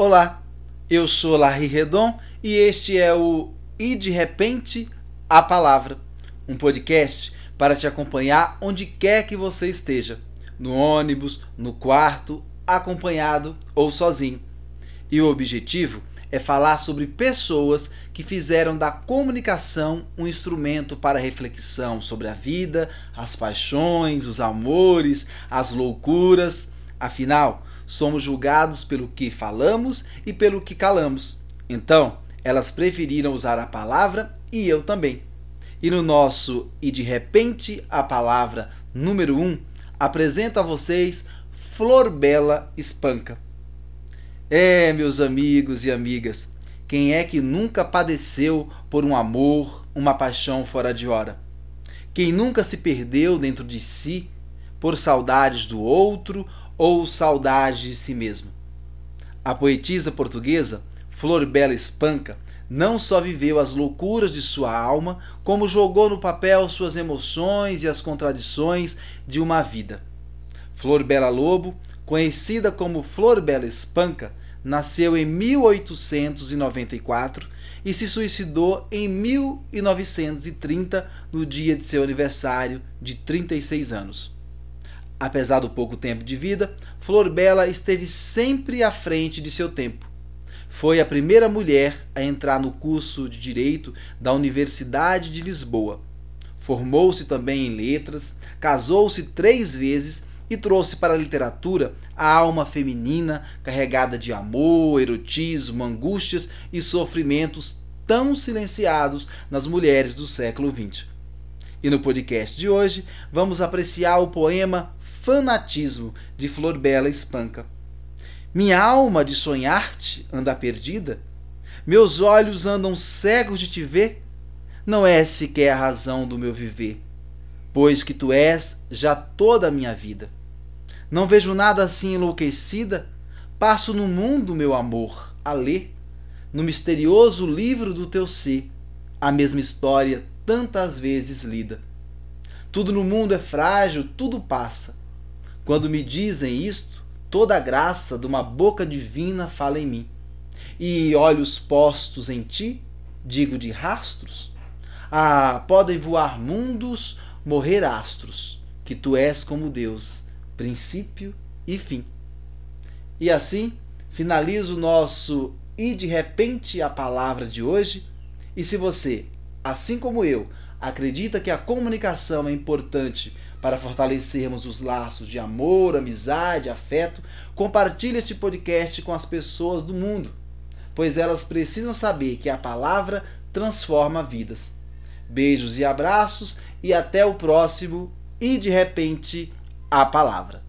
Olá, eu sou Larry Redon e este é o E de Repente a Palavra, um podcast para te acompanhar onde quer que você esteja, no ônibus, no quarto, acompanhado ou sozinho. E o objetivo é falar sobre pessoas que fizeram da comunicação um instrumento para reflexão sobre a vida, as paixões, os amores, as loucuras. Afinal, somos julgados pelo que falamos e pelo que calamos. Então, elas preferiram usar a palavra e eu também. E no nosso E de repente a palavra número 1, um, apresento a vocês Flor Bela Espanca. É, meus amigos e amigas, quem é que nunca padeceu por um amor, uma paixão fora de hora? Quem nunca se perdeu dentro de si por saudades do outro ou saudade de si mesmo. A poetisa portuguesa Flor Bela Espanca não só viveu as loucuras de sua alma, como jogou no papel suas emoções e as contradições de uma vida. Flor Bela Lobo, conhecida como Flor Bela Espanca, nasceu em 1894 e se suicidou em 1930, no dia de seu aniversário de 36 anos. Apesar do pouco tempo de vida, Flor Bela esteve sempre à frente de seu tempo. Foi a primeira mulher a entrar no curso de Direito da Universidade de Lisboa. Formou-se também em letras, casou-se três vezes e trouxe para a literatura a alma feminina carregada de amor, erotismo, angústias e sofrimentos tão silenciados nas mulheres do século XX. E no podcast de hoje vamos apreciar o poema fanatismo de Flor Bela Espanca. Minha alma de sonhar-te anda perdida? Meus olhos andam cegos de te ver? Não é sequer a razão do meu viver, pois que tu és já toda a minha vida. Não vejo nada assim enlouquecida, passo no mundo, meu amor, a ler, no misterioso livro do teu ser, a mesma história tantas vezes lida. Tudo no mundo é frágil, tudo passa. Quando me dizem isto, toda a graça de uma boca divina fala em mim. E olhos postos em ti, digo de rastros. Ah, podem voar mundos, morrer astros, que tu és como Deus, princípio e fim. E assim, finalizo o nosso e de repente a palavra de hoje. E se você, assim como eu, acredita que a comunicação é importante para fortalecermos os laços de amor, amizade, afeto, compartilhe este podcast com as pessoas do mundo, pois elas precisam saber que a palavra transforma vidas. Beijos e abraços e até o próximo e de repente a palavra.